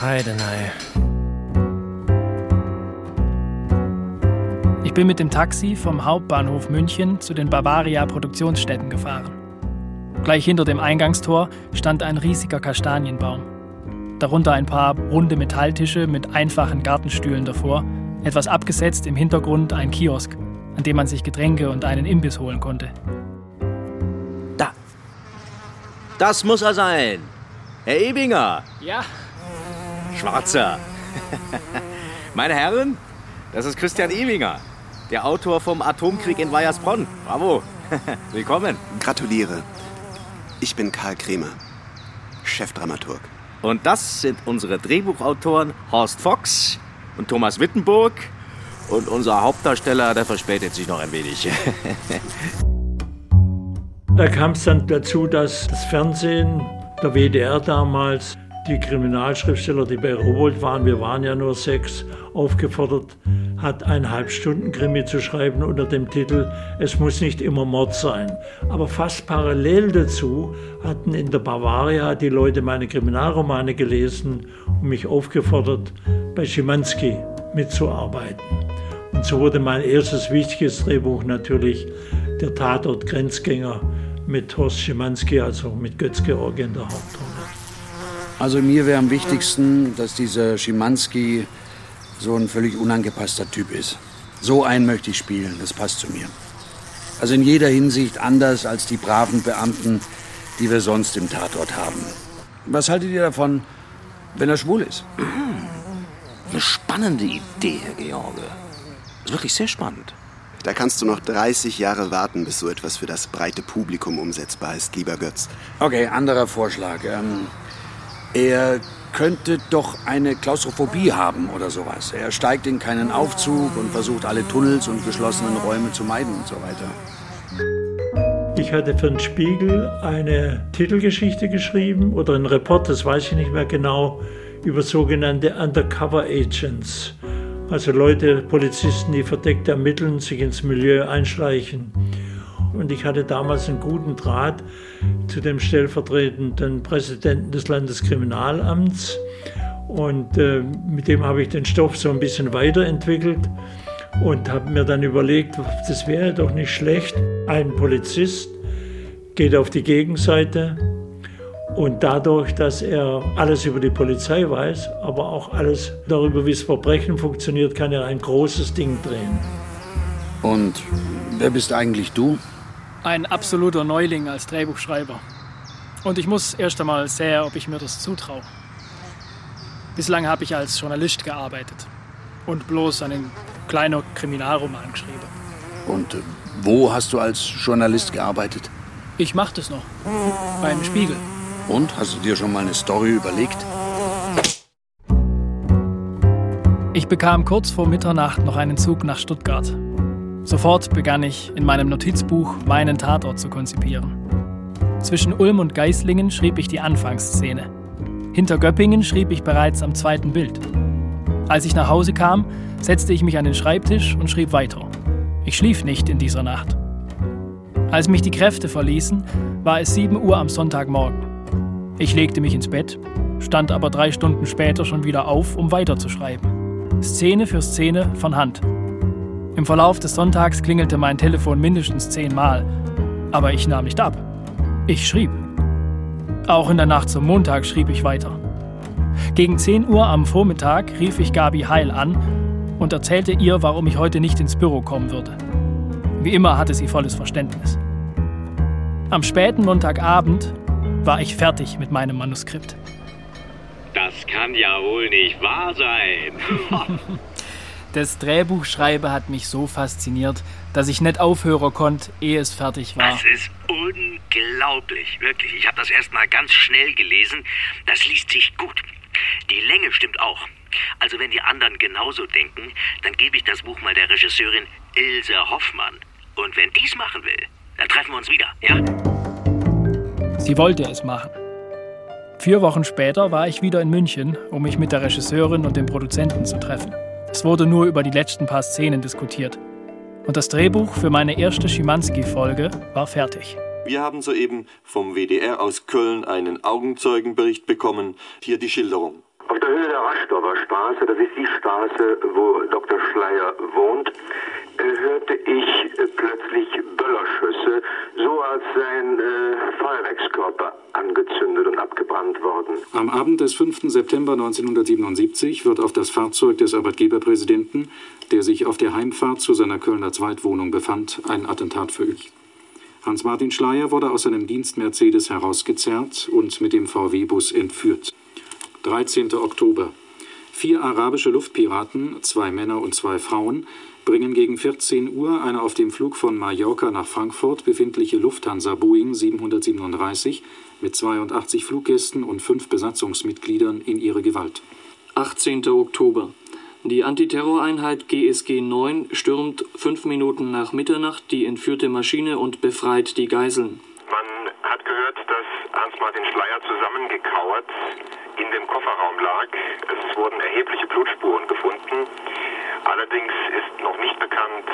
Heide, nein. Ich bin mit dem Taxi vom Hauptbahnhof München zu den Bavaria Produktionsstätten gefahren. Gleich hinter dem Eingangstor stand ein riesiger Kastanienbaum. Darunter ein paar runde Metalltische mit einfachen Gartenstühlen davor, etwas abgesetzt im Hintergrund ein Kiosk, an dem man sich Getränke und einen Imbiss holen konnte. Das muss er sein. Herr Ebinger, Ja, Schwarzer. Meine Herren, das ist Christian Ebinger, der Autor vom Atomkrieg in Weiersbronn. Bravo. Willkommen. Gratuliere. Ich bin Karl Kremer, Chefdramaturg. Und das sind unsere Drehbuchautoren Horst Fox und Thomas Wittenburg. Und unser Hauptdarsteller, der verspätet sich noch ein wenig. Da kam es dann dazu, dass das Fernsehen, der WDR damals, die Kriminalschriftsteller, die bei Rowold waren, wir waren ja nur sechs, aufgefordert hat, ein Halbstunden-Krimi zu schreiben unter dem Titel Es muss nicht immer Mord sein. Aber fast parallel dazu hatten in der Bavaria die Leute meine Kriminalromane gelesen und mich aufgefordert, bei Schimanski mitzuarbeiten. Und so wurde mein erstes wichtiges Drehbuch natürlich der Tatort Grenzgänger mit Horst Schimanski, also mit Götz Georg in der Hauptrolle. Also mir wäre am wichtigsten, dass dieser Schimanski so ein völlig unangepasster Typ ist. So einen möchte ich spielen, das passt zu mir. Also in jeder Hinsicht anders als die braven Beamten, die wir sonst im Tatort haben. Was haltet ihr davon, wenn er schwul ist? Eine spannende Idee, Herr George. Ist wirklich sehr spannend. Da kannst du noch 30 Jahre warten, bis so etwas für das breite Publikum umsetzbar ist, lieber Götz. Okay, anderer Vorschlag. Ähm, er könnte doch eine Klaustrophobie haben oder sowas. Er steigt in keinen Aufzug und versucht alle Tunnels und geschlossenen Räume zu meiden und so weiter. Ich hatte für den Spiegel eine Titelgeschichte geschrieben oder einen Report, das weiß ich nicht mehr genau, über sogenannte Undercover Agents. Also Leute, Polizisten, die verdeckt ermitteln, sich ins Milieu einschleichen. Und ich hatte damals einen guten Draht zu dem stellvertretenden Präsidenten des Landeskriminalamts. Und äh, mit dem habe ich den Stoff so ein bisschen weiterentwickelt und habe mir dann überlegt, das wäre doch nicht schlecht. Ein Polizist geht auf die Gegenseite und dadurch, dass er alles über die Polizei weiß, aber auch alles darüber, wie das Verbrechen funktioniert, kann er ein großes Ding drehen. Und wer bist eigentlich du? Ein absoluter Neuling als Drehbuchschreiber. Und ich muss erst einmal sehen, ob ich mir das zutraue. Bislang habe ich als Journalist gearbeitet und bloß einen kleinen Kriminalroman geschrieben. Und äh, wo hast du als Journalist gearbeitet? Ich mache das noch. Beim Spiegel. Und hast du dir schon mal eine Story überlegt? Ich bekam kurz vor Mitternacht noch einen Zug nach Stuttgart. Sofort begann ich, in meinem Notizbuch meinen Tatort zu konzipieren. Zwischen Ulm und Geislingen schrieb ich die Anfangsszene. Hinter Göppingen schrieb ich bereits am zweiten Bild. Als ich nach Hause kam, setzte ich mich an den Schreibtisch und schrieb weiter. Ich schlief nicht in dieser Nacht. Als mich die Kräfte verließen, war es 7 Uhr am Sonntagmorgen. Ich legte mich ins Bett, stand aber drei Stunden später schon wieder auf, um weiterzuschreiben. Szene für Szene von Hand. Im Verlauf des Sonntags klingelte mein Telefon mindestens zehnmal, aber ich nahm nicht ab. Ich schrieb. Auch in der Nacht zum Montag schrieb ich weiter. Gegen 10 Uhr am Vormittag rief ich Gabi Heil an und erzählte ihr, warum ich heute nicht ins Büro kommen würde. Wie immer hatte sie volles Verständnis. Am späten Montagabend war ich fertig mit meinem Manuskript. Das kann ja wohl nicht wahr sein. Das Drehbuchschreiben hat mich so fasziniert, dass ich nicht aufhören konnte, ehe es fertig war. Das ist unglaublich, wirklich. Ich habe das erst mal ganz schnell gelesen. Das liest sich gut. Die Länge stimmt auch. Also wenn die anderen genauso denken, dann gebe ich das Buch mal der Regisseurin Ilse Hoffmann. Und wenn die's machen will, dann treffen wir uns wieder, ja? Sie wollte es machen. Vier Wochen später war ich wieder in München, um mich mit der Regisseurin und dem Produzenten zu treffen. Es wurde nur über die letzten paar Szenen diskutiert. Und das Drehbuch für meine erste Schimanski-Folge war fertig. Wir haben soeben vom WDR aus Köln einen Augenzeugenbericht bekommen. Hier die Schilderung. Auf der Höhe der Raschdorfer Straße, das ist die Straße, wo Dr. Schleier wohnt, äh, hörte ich äh, plötzlich Böllerschüsse, so als seien äh, Feuerwerkskörper angezündet und abgebrannt worden. Am Abend des 5. September 1977 wird auf das Fahrzeug des Arbeitgeberpräsidenten, der sich auf der Heimfahrt zu seiner Kölner Zweitwohnung befand, ein Attentat verübt. Hans-Martin Schleier wurde aus seinem Dienst Mercedes herausgezerrt und mit dem VW-Bus entführt. 13. Oktober. Vier arabische Luftpiraten, zwei Männer und zwei Frauen, bringen gegen 14 Uhr eine auf dem Flug von Mallorca nach Frankfurt befindliche Lufthansa Boeing 737 mit 82 Fluggästen und fünf Besatzungsmitgliedern in ihre Gewalt. 18. Oktober. Die Antiterroreinheit GSG 9 stürmt fünf Minuten nach Mitternacht die entführte Maschine und befreit die Geiseln. Man hat gehört, dass Hans-Martin Schleier zusammengekauert in dem Kofferraum lag. Es wurden erhebliche Blutspuren gefunden. Allerdings ist noch nicht bekannt,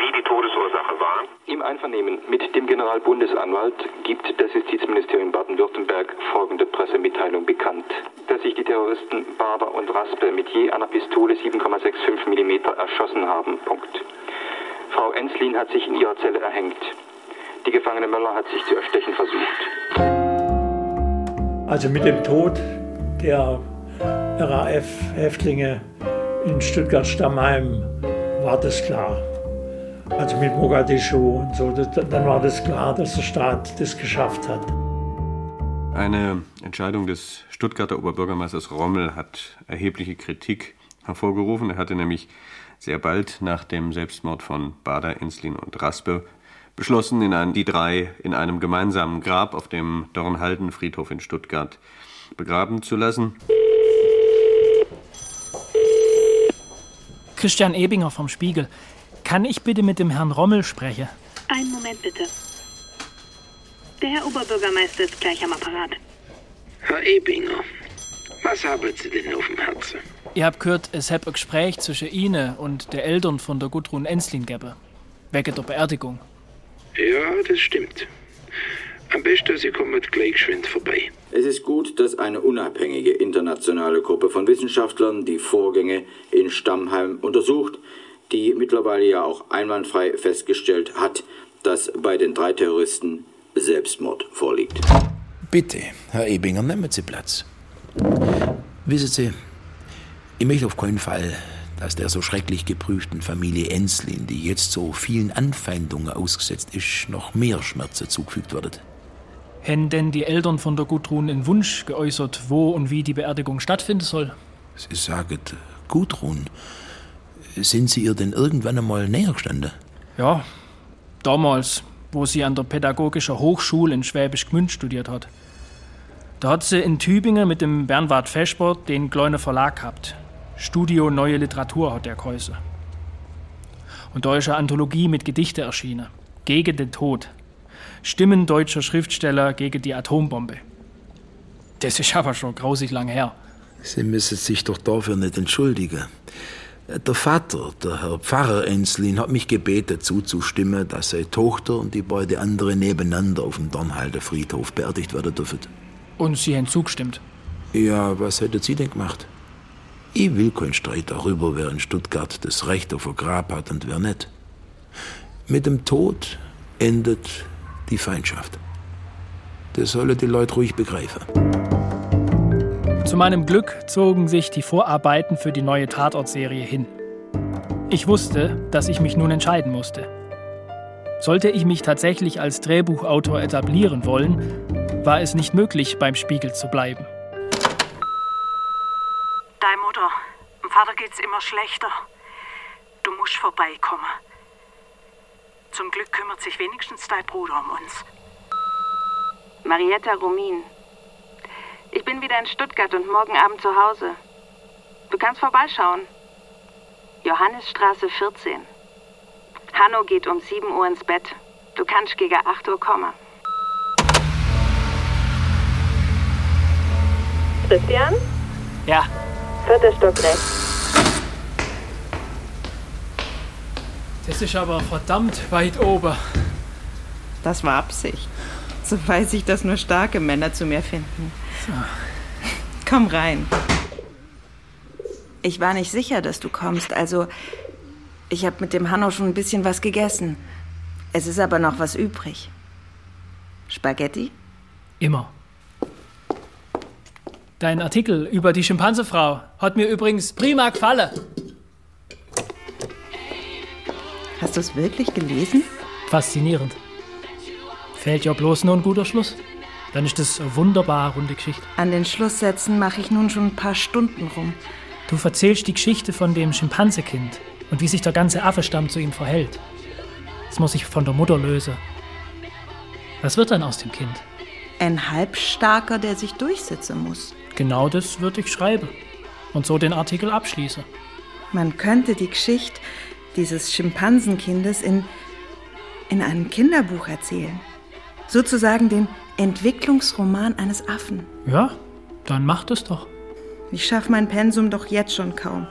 wie die Todesursache war. Im Einvernehmen mit dem Generalbundesanwalt gibt das Justizministerium Baden-Württemberg folgende Pressemitteilung bekannt, dass sich die Terroristen Barber und Raspe mit je einer Pistole 7,65 mm erschossen haben. Punkt. Frau Enslin hat sich in ihrer Zelle erhängt. Die Gefangene Möller hat sich zu erstechen versucht. Also mit dem Tod der RAF-Häftlinge in Stuttgart-Stammheim war das klar. Also mit Mogadischu und so, dann war das klar, dass der Staat das geschafft hat. Eine Entscheidung des Stuttgarter Oberbürgermeisters Rommel hat erhebliche Kritik hervorgerufen. Er hatte nämlich sehr bald nach dem Selbstmord von Bader, Inslin und Raspe beschlossen, die drei in einem gemeinsamen Grab auf dem Dornhalden-Friedhof in Stuttgart begraben zu lassen. Christian Ebinger vom Spiegel. Kann ich bitte mit dem Herrn Rommel sprechen? Einen Moment bitte. Der Herr Oberbürgermeister ist gleich am Apparat. Herr Ebinger, was haben Sie denn auf dem Herzen? Ich hab gehört, es hab ein Gespräch zwischen Ihnen und der Eltern von der Gudrun Enslin gegeben. Wegen der Beerdigung. Ja, das stimmt. Am besten, Sie kommen gleich geschwind vorbei. Es ist gut, dass eine unabhängige internationale Gruppe von Wissenschaftlern die Vorgänge in Stammheim untersucht, die mittlerweile ja auch einwandfrei festgestellt hat, dass bei den drei Terroristen Selbstmord vorliegt. Bitte, Herr Ebinger, nehmen Sie Platz. Wissen Sie, ich möchte auf keinen Fall, dass der so schrecklich geprüften Familie Enslin, die jetzt so vielen Anfeindungen ausgesetzt ist, noch mehr Schmerzen zugefügt wird. Hätten denn die Eltern von der Gudrun einen Wunsch geäußert, wo und wie die Beerdigung stattfinden soll? Sie sagen, Gudrun, sind Sie ihr denn irgendwann einmal näher gestanden? Ja, damals, wo sie an der Pädagogischen Hochschule in Schwäbisch Gmünd studiert hat. Da hat sie in Tübingen mit dem Bernward Vesper den kleinen Verlag gehabt. Studio Neue Literatur hat der geheißen. Und da ist eine Anthologie mit Gedichte erschienen. Gegen den Tod. Stimmen deutscher Schriftsteller gegen die Atombombe. Das ist aber schon grausig lang her. Sie müssen sich doch dafür nicht entschuldigen. Der Vater, der Herr Pfarrer Enslin, hat mich gebeten, zuzustimmen, dass seine Tochter und die beiden anderen nebeneinander auf dem Dornhalder Friedhof beerdigt werden dürfen. Und Sie haben zugestimmt? Ja, was hätten Sie denn gemacht? Ich will keinen Streit darüber, wer in Stuttgart das Recht auf ein Grab hat und wer nicht. Mit dem Tod endet die Feindschaft. Das sollen die Leute ruhig begreifen. Zu meinem Glück zogen sich die Vorarbeiten für die neue Tatortserie hin. Ich wusste, dass ich mich nun entscheiden musste. Sollte ich mich tatsächlich als Drehbuchautor etablieren wollen, war es nicht möglich, beim Spiegel zu bleiben. Deine Mutter, dem Vater geht's immer schlechter. Du musst vorbeikommen. Zum Glück kümmert sich wenigstens dein Bruder um uns. Marietta Rumin. Ich bin wieder in Stuttgart und morgen Abend zu Hause. Du kannst vorbeischauen. Johannesstraße 14. Hanno geht um 7 Uhr ins Bett. Du kannst gegen 8 Uhr kommen. Christian? Ja. Vierter Stock rechts. Das ist aber verdammt weit oben. Das war Absicht. So weiß ich, dass nur starke Männer zu mir finden. So. Komm rein. Ich war nicht sicher, dass du kommst, also ich habe mit dem Hanno schon ein bisschen was gegessen. Es ist aber noch was übrig. Spaghetti? Immer. Dein Artikel über die Schimpansefrau hat mir übrigens prima gefallen. Hast du es wirklich gelesen? Faszinierend. Fehlt ja bloß nur ein guter Schluss. Dann ist das eine wunderbar runde Geschichte. An den Schlusssätzen mache ich nun schon ein paar Stunden rum. Du erzählst die Geschichte von dem Schimpansekind und wie sich der ganze Affestamm zu ihm verhält. Es muss sich von der Mutter lösen. Was wird dann aus dem Kind? Ein Halbstarker, der sich durchsetzen muss. Genau das würde ich schreiben und so den Artikel abschließen. Man könnte die Geschichte dieses Schimpansenkindes in, in einem Kinderbuch erzählen. Sozusagen den Entwicklungsroman eines Affen. Ja, dann mach das doch. Ich schaffe mein Pensum doch jetzt schon kaum.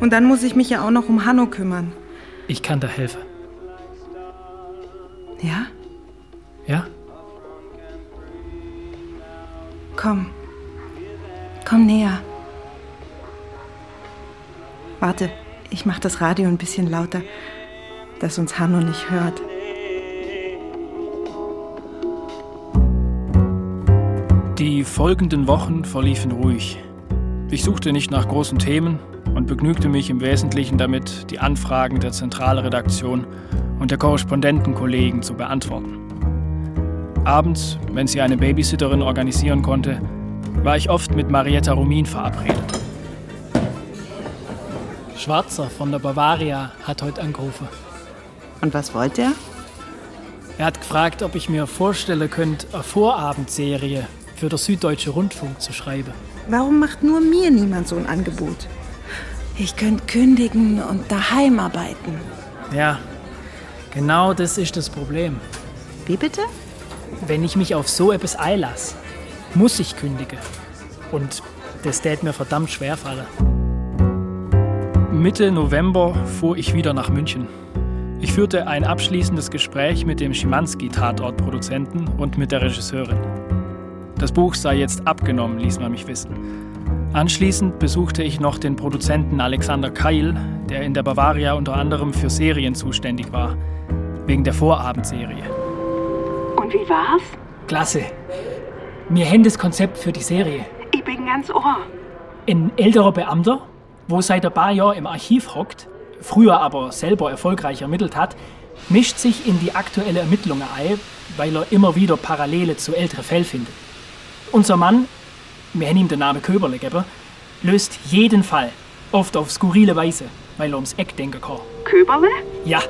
Und dann muss ich mich ja auch noch um Hanno kümmern. Ich kann da helfen. Ja? Ja? Komm. Komm näher. Warte, ich mach das Radio ein bisschen lauter, dass uns Hanno nicht hört. Die folgenden Wochen verliefen ruhig. Ich suchte nicht nach großen Themen und begnügte mich im Wesentlichen damit, die Anfragen der Zentralredaktion und der Korrespondentenkollegen zu beantworten. Abends, wenn sie eine Babysitterin organisieren konnte, war ich oft mit Marietta Rumin verabredet. Schwarzer von der Bavaria hat heute angerufen. Und was wollte er? Er hat gefragt, ob ich mir vorstellen könnte, eine Vorabendserie für den Süddeutsche Rundfunk zu schreiben. Warum macht nur mir niemand so ein Angebot? Ich könnte kündigen und daheim arbeiten. Ja, genau das ist das Problem. Wie bitte? Wenn ich mich auf so etwas einlasse, muss ich kündigen. Und das tät mir verdammt schwer fallen. Mitte November fuhr ich wieder nach München. Ich führte ein abschließendes Gespräch mit dem Schimanski-Tatortproduzenten und mit der Regisseurin. Das Buch sei jetzt abgenommen, ließ man mich wissen. Anschließend besuchte ich noch den Produzenten Alexander Keil, der in der Bavaria unter anderem für Serien zuständig war, wegen der Vorabendserie. Und wie war's? Klasse. Mir hängt das Konzept für die Serie. Ich bin ganz ohr. Ein älterer Beamter, wo seit ein paar Jahren im Archiv hockt, früher aber selber erfolgreich ermittelt hat, mischt sich in die aktuelle Ermittlungen ein, weil er immer wieder Parallele zu älteren Fällen findet. Unser Mann, wir haben ihm den Namen Köberle gegeben, löst jeden Fall, oft auf skurrile Weise, weil er ums Eck denken kann. Köberle? Ja.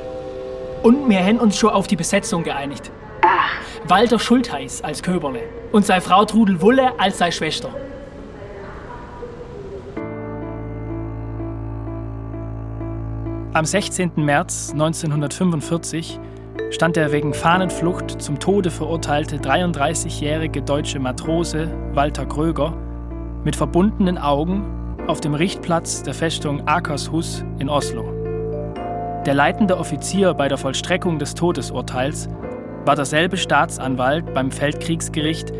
Und wir haben uns schon auf die Besetzung geeinigt. Ach. Walter Schultheiß als Köberle und seine Frau Trudel Wulle als seine Schwester. Am 16. März 1945 stand der wegen Fahnenflucht zum Tode verurteilte 33-jährige deutsche Matrose Walter Kröger mit verbundenen Augen auf dem Richtplatz der Festung Akershus in Oslo. Der leitende Offizier bei der Vollstreckung des Todesurteils war derselbe Staatsanwalt beim Feldkriegsgericht,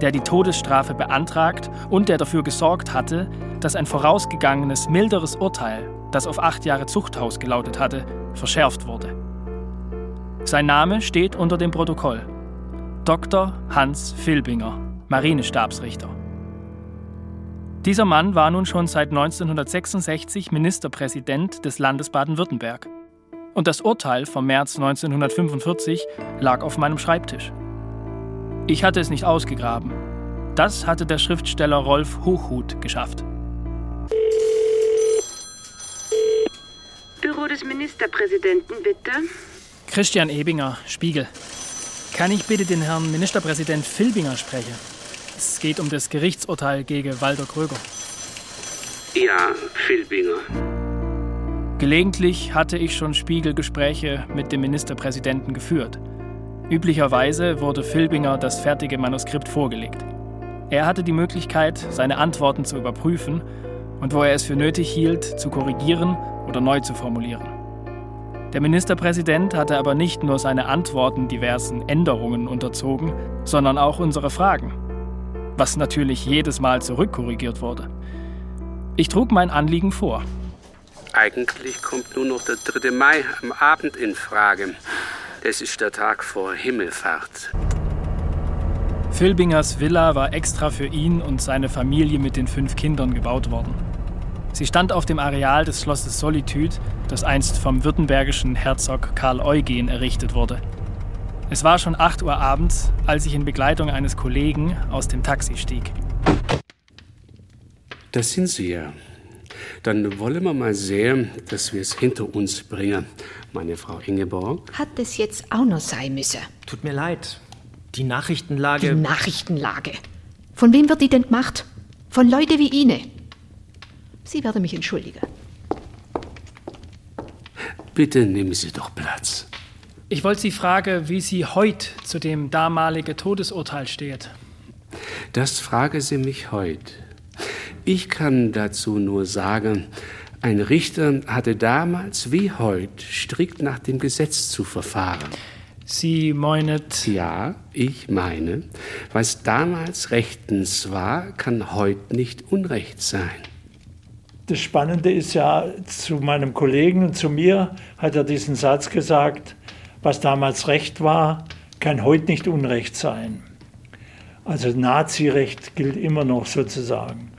der die Todesstrafe beantragt und der dafür gesorgt hatte, dass ein vorausgegangenes milderes Urteil, das auf acht Jahre Zuchthaus gelautet hatte, verschärft wurde. Sein Name steht unter dem Protokoll. Dr. Hans Filbinger, Marinestabsrichter. Dieser Mann war nun schon seit 1966 Ministerpräsident des Landes Baden-Württemberg. Und das Urteil vom März 1945 lag auf meinem Schreibtisch. Ich hatte es nicht ausgegraben. Das hatte der Schriftsteller Rolf Hochhuth geschafft. Des Ministerpräsidenten, bitte. Christian Ebinger, Spiegel. Kann ich bitte den Herrn Ministerpräsident Filbinger sprechen? Es geht um das Gerichtsurteil gegen Walter Kröger. Ja, Filbinger. Gelegentlich hatte ich schon Spiegelgespräche mit dem Ministerpräsidenten geführt. Üblicherweise wurde Filbinger das fertige Manuskript vorgelegt. Er hatte die Möglichkeit, seine Antworten zu überprüfen und wo er es für nötig hielt, zu korrigieren oder neu zu formulieren. Der Ministerpräsident hatte aber nicht nur seine Antworten diversen Änderungen unterzogen, sondern auch unsere Fragen, was natürlich jedes Mal zurückkorrigiert wurde. Ich trug mein Anliegen vor. Eigentlich kommt nur noch der 3. Mai am Abend in Frage. Das ist der Tag vor Himmelfahrt. Filbingers Villa war extra für ihn und seine Familie mit den fünf Kindern gebaut worden. Sie stand auf dem Areal des Schlosses Solitude, das einst vom württembergischen Herzog Karl Eugen errichtet wurde. Es war schon 8 Uhr abends, als ich in Begleitung eines Kollegen aus dem Taxi stieg. Das sind Sie ja. Dann wollen wir mal sehen, dass wir es hinter uns bringen. Meine Frau Ingeborg. Hat es jetzt auch noch sein müssen? Tut mir leid. Die Nachrichtenlage. Die Nachrichtenlage. Von wem wird die denn gemacht? Von Leute wie Ihnen. Sie werden mich entschuldigen. Bitte nehmen Sie doch Platz. Ich wollte Sie fragen, wie Sie heute zu dem damaligen Todesurteil steht. Das frage Sie mich heute. Ich kann dazu nur sagen, ein Richter hatte damals wie heute strikt nach dem Gesetz zu verfahren. Sie meinet? Ja, ich meine, was damals rechtens war, kann heute nicht Unrecht sein. Das Spannende ist ja, zu meinem Kollegen und zu mir hat er diesen Satz gesagt, was damals Recht war, kann heute nicht Unrecht sein. Also Nazirecht gilt immer noch sozusagen.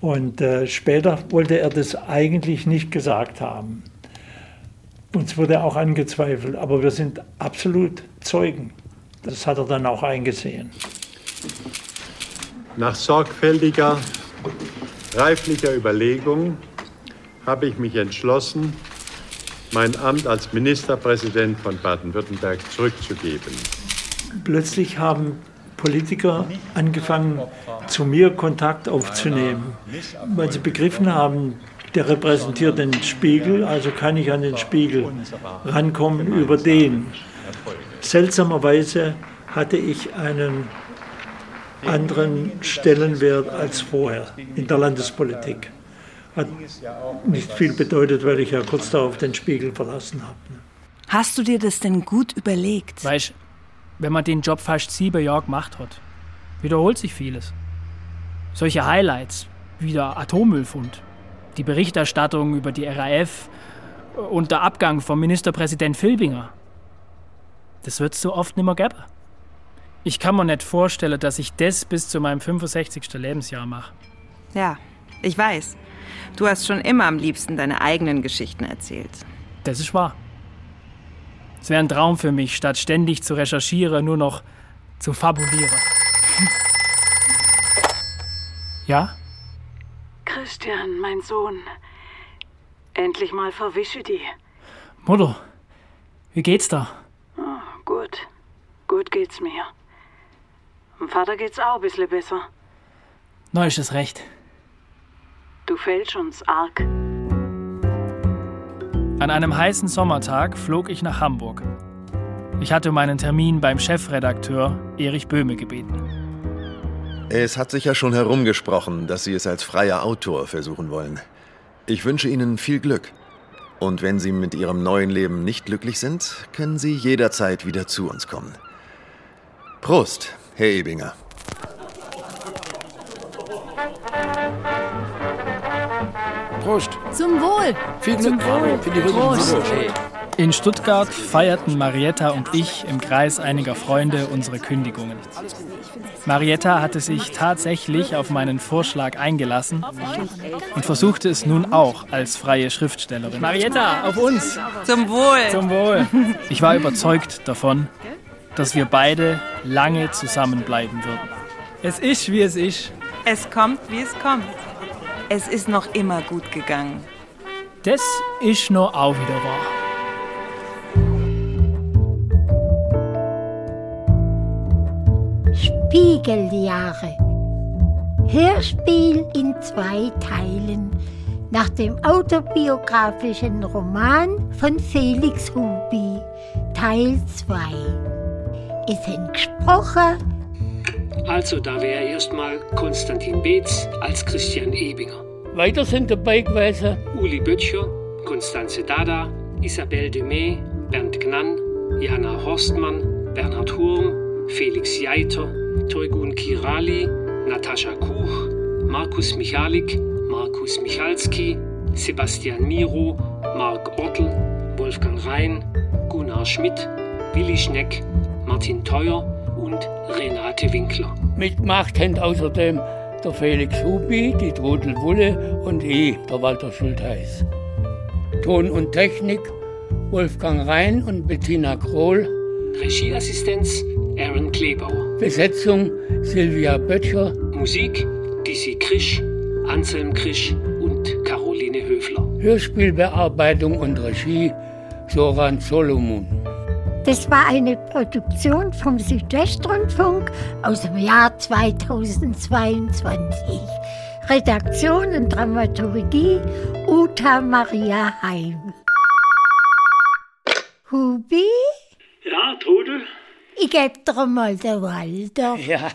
Und äh, später wollte er das eigentlich nicht gesagt haben. Uns wurde auch angezweifelt, aber wir sind absolut Zeugen. Das hat er dann auch eingesehen. Nach sorgfältiger, reiflicher Überlegung habe ich mich entschlossen, mein Amt als Ministerpräsident von Baden-Württemberg zurückzugeben. Plötzlich haben Politiker angefangen, zu mir Kontakt aufzunehmen, weil sie begriffen haben, der repräsentiert den Spiegel, also kann ich an den Spiegel rankommen über den. Seltsamerweise hatte ich einen anderen Stellenwert als vorher in der Landespolitik. Hat nicht viel bedeutet, weil ich ja kurz darauf den Spiegel verlassen habe. Hast du dir das denn gut überlegt? Weißt wenn man den Job fast sieben Jahre gemacht hat, wiederholt sich vieles. Solche Highlights wie der Atommüllfund, die Berichterstattung über die RAF und der Abgang vom Ministerpräsident Filbinger. Das wird es so oft nimmer geben. Ich kann mir nicht vorstellen, dass ich das bis zu meinem 65. Lebensjahr mache. Ja, ich weiß. Du hast schon immer am liebsten deine eigenen Geschichten erzählt. Das ist wahr. Es wäre ein Traum für mich, statt ständig zu recherchieren, nur noch zu fabulieren. Ja? Christian, mein Sohn. Endlich mal verwische die. Mutter, wie geht's da? Oh, gut. Gut geht's mir. Dem Vater geht's auch ein bisschen besser. Na, ist es recht. Du fällst uns arg. An einem heißen Sommertag flog ich nach Hamburg. Ich hatte meinen Termin beim Chefredakteur Erich Böhme gebeten. Es hat sich ja schon herumgesprochen, dass Sie es als freier Autor versuchen wollen. Ich wünsche Ihnen viel Glück. Und wenn Sie mit Ihrem neuen Leben nicht glücklich sind, können Sie jederzeit wieder zu uns kommen. Prost, Herr Ebinger. Prost. Zum Wohl. Viel Glück. Zum Wohl. Für die Prost. In Stuttgart feierten Marietta und ich im Kreis einiger Freunde unsere Kündigungen. Marietta hatte sich tatsächlich auf meinen Vorschlag eingelassen und versuchte es nun auch als freie Schriftstellerin. Marietta, auf uns! Zum Wohl. Zum Wohl! Ich war überzeugt davon, dass wir beide lange zusammenbleiben würden. Es ist, wie es ist. Es kommt, wie es kommt. Es ist noch immer gut gegangen. Das ist nur auch wieder wahr. Spiegeljahre. Hörspiel in zwei Teilen nach dem autobiografischen Roman von Felix Hubi, Teil 2. Sind gesprochen Also, da wäre erstmal Konstantin Beetz als Christian Ebinger. Weiter sind dabei gewesen Uli Böttcher, Konstanze Dada, Isabelle Demey, Bernd Gnann, Jana Horstmann, Bernhard Hurm, Felix Jeiter, Toigun Kirali, Natascha Kuch, Markus Michalik, Markus Michalski, Sebastian Miro, Marc Ortl, Wolfgang Rhein, Gunnar Schmidt, Willi Schneck, Martin Theuer und Renate Winkler. Mitgemacht haben außerdem der Felix Hubi, die Trudel Wulle und ich, der Walter Schultheiß. Ton und Technik Wolfgang Rhein und Bettina Krohl. Regieassistenz Aaron Klebauer. Besetzung Silvia Böttcher. Musik Dizzy Krisch, Anselm Krisch und Caroline Höfler. Hörspielbearbeitung und Regie Soran Solomon. Das war eine Produktion vom Südwestrundfunk aus dem Jahr 2022. Redaktion und Dramaturgie Uta Maria Heim. Hubi, Ja, Trudel? ich geb dir mal der Walter. Ja,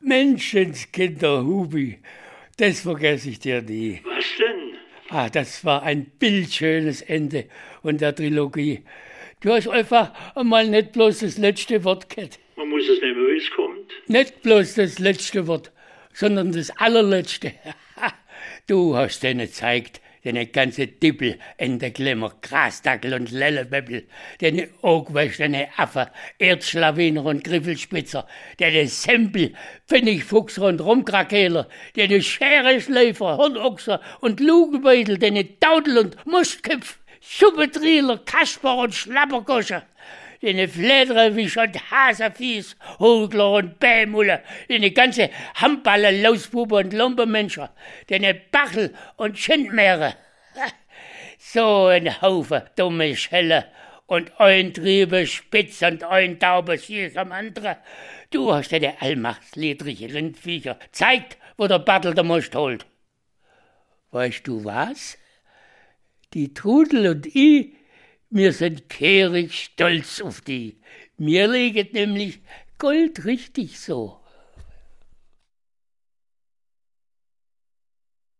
Menschenskinder Hubi, das vergesse ich dir nie. Was denn? Ah, das war ein bildschönes Ende und der Trilogie. Du hast einfach einmal nicht bloß das letzte Wort gehabt. Man muss es nehmen, wie es kommt. Nicht bloß das letzte Wort, sondern das allerletzte. Du hast denen gezeigt, deine ganze Dippel, Endeklemmer, Grasdackel und Lellebäppel, deine Augwäsch, deine Affe, Erdschlawiner und Griffelspitzer, deine Sempel, Pfennigfuchser und Rumkrakeler, deine Schereschleifer, Hornochser und Lugenbeutel, deine Taudel und Mustköpf, Suppetrieler, Kasper und Schlappergosche, deine Fledrewisch und Haserfies, Hugler und Bämulle, deine ganze Hamballe, Lausbube und Lumpermenscher, deine Bachel und Schindmeere. So ein Haufen dumme Schelle und ein Triebe spitz und ein Taube Sieg am anderen. Du hast deine allmachtsledrige Rindviecher zeigt, wo der Battel der Most holt. Weißt du was? Die Trudel und ich, wir sind kehrig stolz auf die. Mir liegt nämlich Gold richtig so.